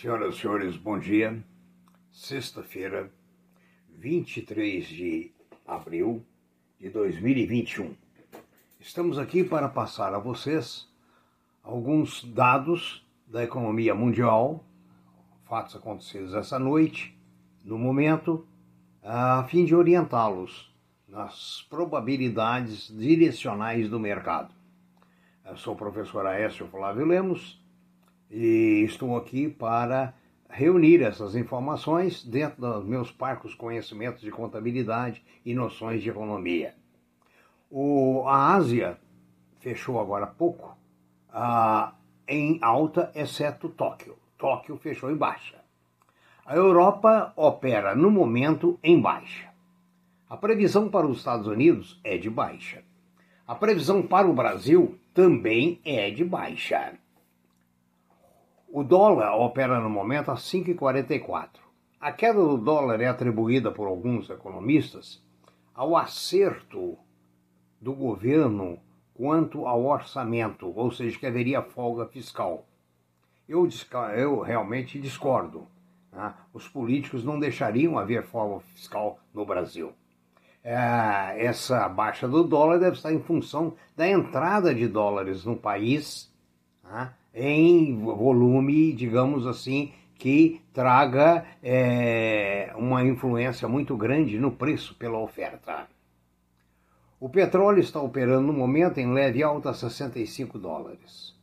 Senhoras e senhores, bom dia. Sexta-feira, 23 de abril de 2021. Estamos aqui para passar a vocês alguns dados da economia mundial, fatos acontecidos essa noite, no momento, a fim de orientá-los nas probabilidades direcionais do mercado. Eu sou o professor Aécio Flávio Lemos e estou aqui para reunir essas informações dentro dos meus parcos conhecimentos de contabilidade e noções de economia. O, a Ásia fechou agora há pouco ah, em alta, exceto Tóquio. Tóquio fechou em baixa. A Europa opera no momento em baixa. A previsão para os Estados Unidos é de baixa. A previsão para o Brasil também é de baixa. O dólar opera no momento a 5,44. A queda do dólar é atribuída por alguns economistas ao acerto do governo quanto ao orçamento, ou seja, que haveria folga fiscal. Eu, eu realmente discordo. Né? Os políticos não deixariam haver folga fiscal no Brasil. É, essa baixa do dólar deve estar em função da entrada de dólares no país. Né? Em volume, digamos assim, que traga é, uma influência muito grande no preço pela oferta. O petróleo está operando no momento em leve alta a 65 dólares.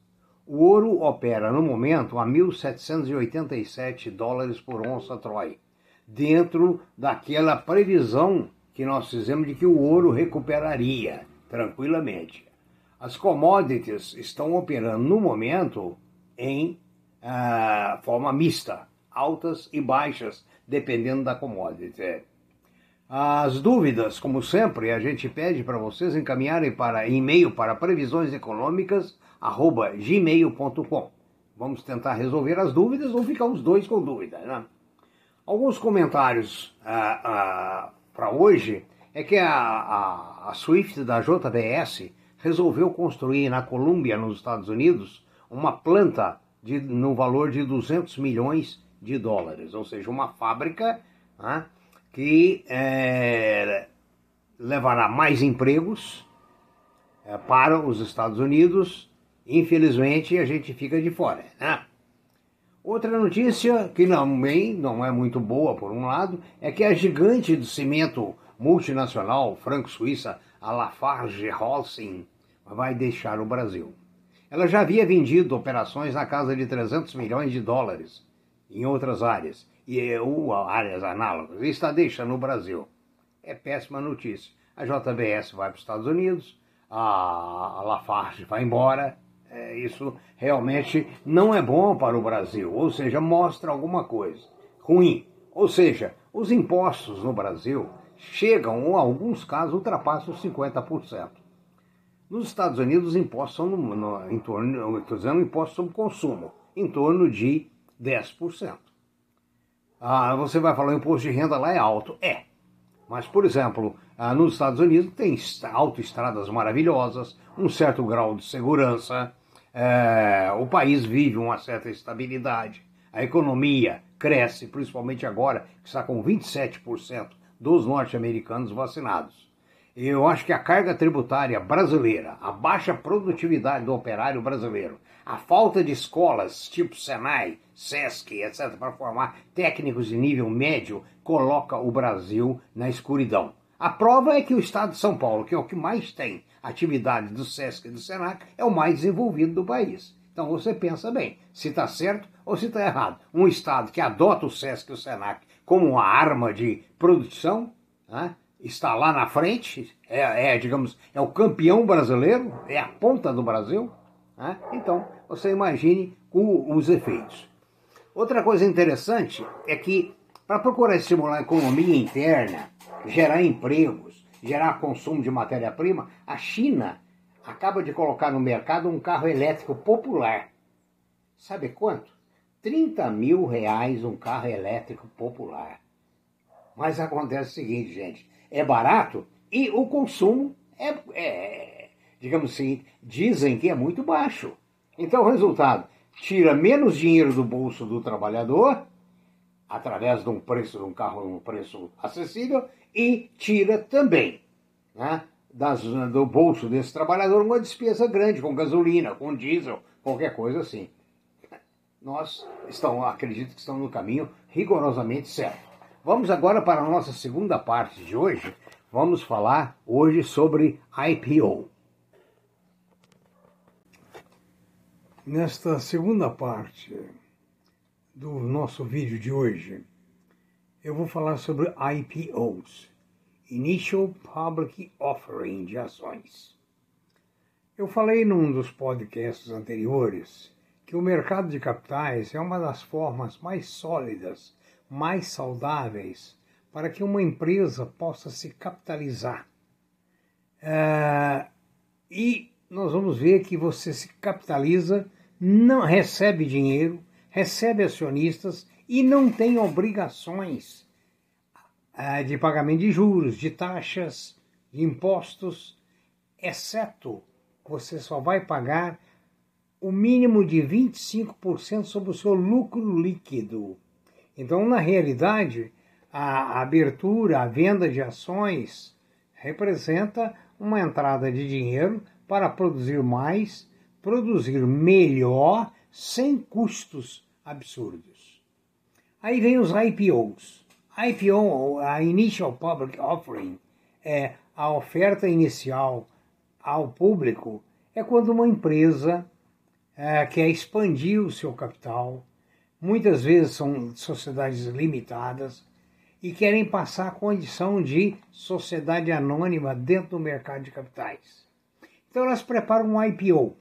O ouro opera no momento a 1.787 dólares por onça Troy, dentro daquela previsão que nós fizemos de que o ouro recuperaria tranquilamente. As commodities estão operando no momento em uh, forma mista, altas e baixas, dependendo da commodity. As dúvidas, como sempre, a gente pede para vocês encaminharem para e-mail para previsões econômicas gmail.com. Vamos tentar resolver as dúvidas ou ficar os dois com dúvida. Né? Alguns comentários uh, uh, para hoje é que a, a, a Swift da JBS resolveu construir na Colômbia, nos Estados Unidos, uma planta de, no valor de 200 milhões de dólares, ou seja, uma fábrica né, que é, levará mais empregos é, para os Estados Unidos. Infelizmente, a gente fica de fora. Né? Outra notícia, que também não é muito boa por um lado, é que a gigante do cimento multinacional franco-suíça, a Lafarge Holcim, vai deixar o Brasil. Ela já havia vendido operações na casa de 300 milhões de dólares em outras áreas, e ou áreas análogas, e está deixando o Brasil. É péssima notícia. A JBS vai para os Estados Unidos, a Lafarge vai embora. É, isso realmente não é bom para o Brasil, ou seja, mostra alguma coisa ruim. Ou seja, os impostos no Brasil chegam, ou em alguns casos, ultrapassam os 50%. Nos Estados Unidos, os impostos são no, no, em torno, estou dizendo imposto sobre consumo, em torno de 10%. Ah, você vai falar, o imposto de renda lá é alto. É. Mas, por exemplo, ah, nos Estados Unidos tem autoestradas maravilhosas, um certo grau de segurança, é, o país vive uma certa estabilidade, a economia cresce, principalmente agora, que está com 27% dos norte-americanos vacinados. Eu acho que a carga tributária brasileira, a baixa produtividade do operário brasileiro, a falta de escolas tipo Senai, SESC, etc., para formar técnicos de nível médio, coloca o Brasil na escuridão. A prova é que o estado de São Paulo, que é o que mais tem atividade do SESC e do SENAC, é o mais desenvolvido do país. Então você pensa bem, se está certo ou se está errado. Um estado que adota o SESC e o SENAC como uma arma de produção, né? está lá na frente, é, é, digamos, é o campeão brasileiro, é a ponta do Brasil. Né? Então, você imagine o, os efeitos. Outra coisa interessante é que, para procurar estimular a economia interna, gerar empregos, gerar consumo de matéria-prima, a China acaba de colocar no mercado um carro elétrico popular. Sabe quanto? 30 mil reais um carro elétrico popular. Mas acontece o seguinte, gente: é barato e o consumo é, é, digamos assim, dizem que é muito baixo. Então, o resultado, tira menos dinheiro do bolso do trabalhador, através de um preço de um carro, um preço acessível, e tira também né, das, do bolso desse trabalhador uma despesa grande, com gasolina, com diesel, qualquer coisa assim. Nós estão, acredito que estão no caminho rigorosamente certo. Vamos agora para a nossa segunda parte de hoje. Vamos falar hoje sobre IPO. Nesta segunda parte do nosso vídeo de hoje, eu vou falar sobre IPOs, Initial Public Offering de ações. Eu falei num dos podcasts anteriores que o mercado de capitais é uma das formas mais sólidas, mais saudáveis para que uma empresa possa se capitalizar. É, e nós vamos ver que você se capitaliza não recebe dinheiro, recebe acionistas e não tem obrigações uh, de pagamento de juros, de taxas, de impostos, exceto você só vai pagar o mínimo de 25% sobre o seu lucro líquido. Então, na realidade, a abertura, a venda de ações representa uma entrada de dinheiro para produzir mais produzir melhor sem custos absurdos. Aí vem os IPOs. IPO, a Initial Public Offering, é a oferta inicial ao público, é quando uma empresa é, quer expandir o seu capital, muitas vezes são sociedades limitadas, e querem passar a condição de sociedade anônima dentro do mercado de capitais. Então elas preparam um IPO,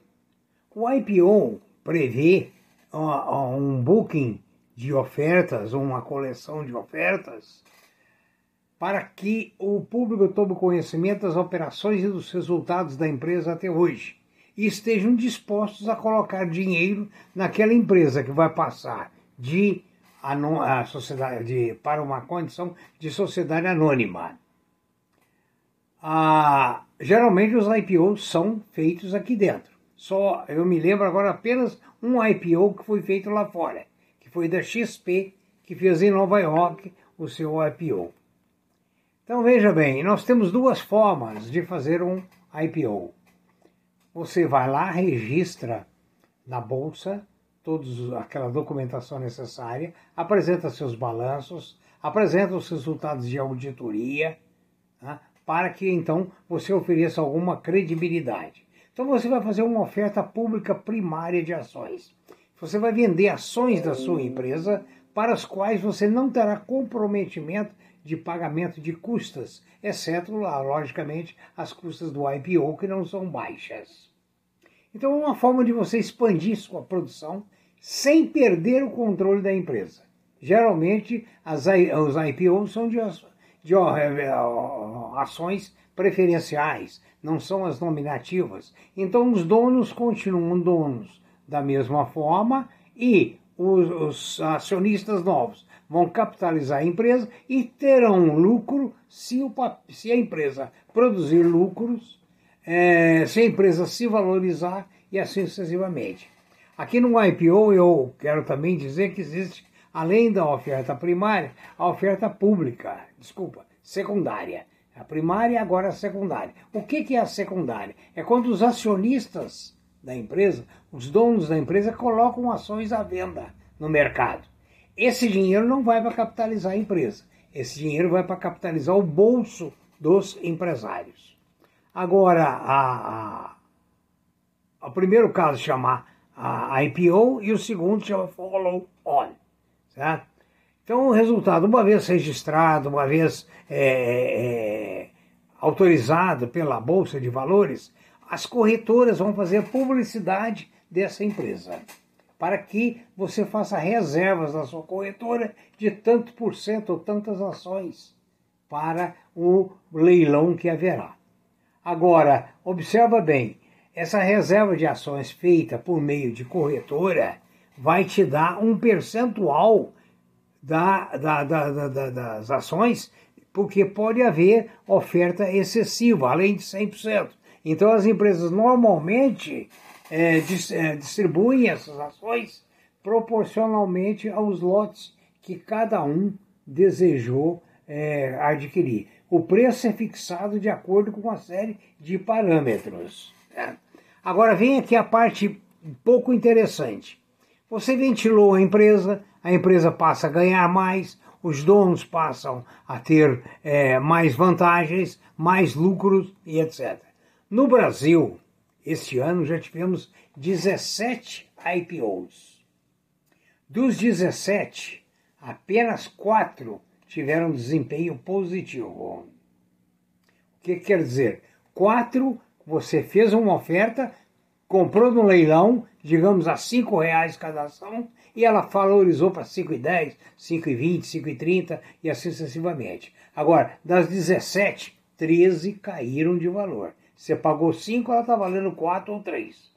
o. IPO prevê um booking de ofertas, uma coleção de ofertas, para que o público tome conhecimento das operações e dos resultados da empresa até hoje e estejam dispostos a colocar dinheiro naquela empresa que vai passar de a sociedade de, para uma condição de sociedade anônima. Ah, geralmente os IPOs são feitos aqui dentro. Só eu me lembro agora apenas um IPO que foi feito lá fora, que foi da XP, que fez em Nova York o seu IPO. Então veja bem, nós temos duas formas de fazer um IPO. Você vai lá, registra na bolsa toda aquela documentação necessária, apresenta seus balanços, apresenta os resultados de auditoria, tá? para que então você ofereça alguma credibilidade. Então você vai fazer uma oferta pública primária de ações. Você vai vender ações da sua empresa para as quais você não terá comprometimento de pagamento de custas, exceto, logicamente, as custas do IPO, que não são baixas. Então é uma forma de você expandir sua produção sem perder o controle da empresa. Geralmente, as, os IPOs são de, de ações preferenciais, não são as nominativas. Então os donos continuam donos da mesma forma e os, os acionistas novos vão capitalizar a empresa e terão lucro se, o, se a empresa produzir lucros, é, se a empresa se valorizar e assim sucessivamente. Aqui no IPO eu quero também dizer que existe, além da oferta primária, a oferta pública, desculpa, secundária a primária e agora a secundária. O que, que é a secundária? É quando os acionistas da empresa, os donos da empresa, colocam ações à venda no mercado. Esse dinheiro não vai para capitalizar a empresa. Esse dinheiro vai para capitalizar o bolso dos empresários. Agora, a, a, o primeiro caso chama a IPO e o segundo chama Follow On. Certo? Então, o resultado, uma vez registrado, uma vez é, é, autorizado pela Bolsa de Valores, as corretoras vão fazer publicidade dessa empresa, para que você faça reservas na sua corretora de tanto por cento ou tantas ações para o leilão que haverá. Agora, observa bem, essa reserva de ações feita por meio de corretora vai te dar um percentual da, da, da, das ações, porque pode haver oferta excessiva, além de 100%. Então, as empresas normalmente é, é, distribuem essas ações proporcionalmente aos lotes que cada um desejou é, adquirir. O preço é fixado de acordo com uma série de parâmetros. Agora vem aqui a parte um pouco interessante. Você ventilou a empresa, a empresa passa a ganhar mais, os donos passam a ter é, mais vantagens, mais lucros e etc. No Brasil, este ano já tivemos 17 IPOs. Dos 17, apenas 4 tiveram desempenho positivo. O que quer dizer? 4 você fez uma oferta, comprou no leilão, digamos a R$ reais cada ação, e ela valorizou para 5,10, 5,20, 5,30 e assim sucessivamente. Agora, das 17, 13 caíram de valor. Você pagou 5, ela está valendo 4 ou 3.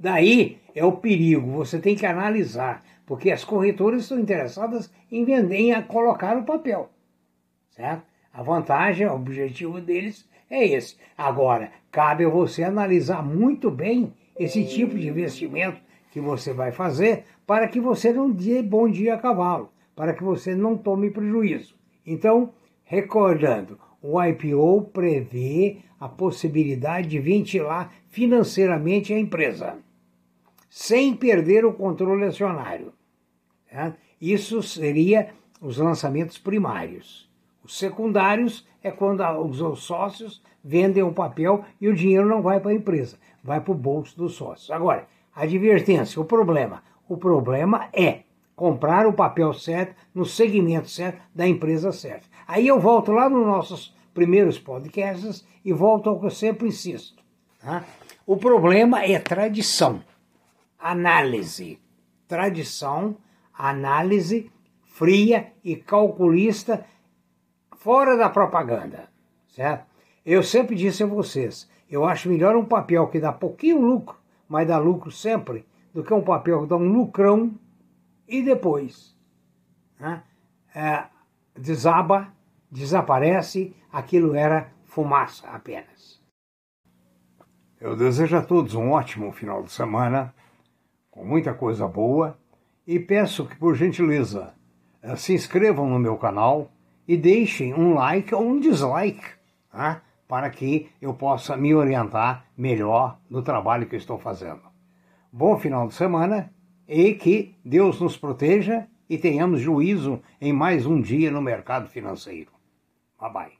Daí é o perigo, você tem que analisar, porque as corretoras estão interessadas em vender, em colocar o papel. Certo? A vantagem, o objetivo deles é esse. Agora, cabe a você analisar muito bem esse tipo de investimento que você vai fazer para que você não dê bom dia a cavalo, para que você não tome prejuízo. Então, recordando, o IPO prevê a possibilidade de ventilar financeiramente a empresa, sem perder o controle acionário. Isso seria os lançamentos primários. Os secundários é quando os sócios vendem o papel e o dinheiro não vai para a empresa, vai para o bolso dos sócios. Agora, advertência, o problema. O problema é comprar o papel certo, no segmento certo, da empresa certa. Aí eu volto lá nos nossos primeiros podcasts e volto ao que eu sempre insisto. Tá? O problema é tradição, análise. Tradição, análise fria e calculista fora da propaganda, certo? Eu sempre disse a vocês, eu acho melhor um papel que dá pouquinho lucro, mas dá lucro sempre, do que um papel que dá um lucrão e depois né, é, desaba, desaparece, aquilo era fumaça apenas. Eu desejo a todos um ótimo final de semana, com muita coisa boa, e peço que, por gentileza, eh, se inscrevam no meu canal e deixem um like ou um dislike, tá? para que eu possa me orientar melhor no trabalho que estou fazendo. Bom final de semana e que Deus nos proteja e tenhamos juízo em mais um dia no mercado financeiro. Bye bye.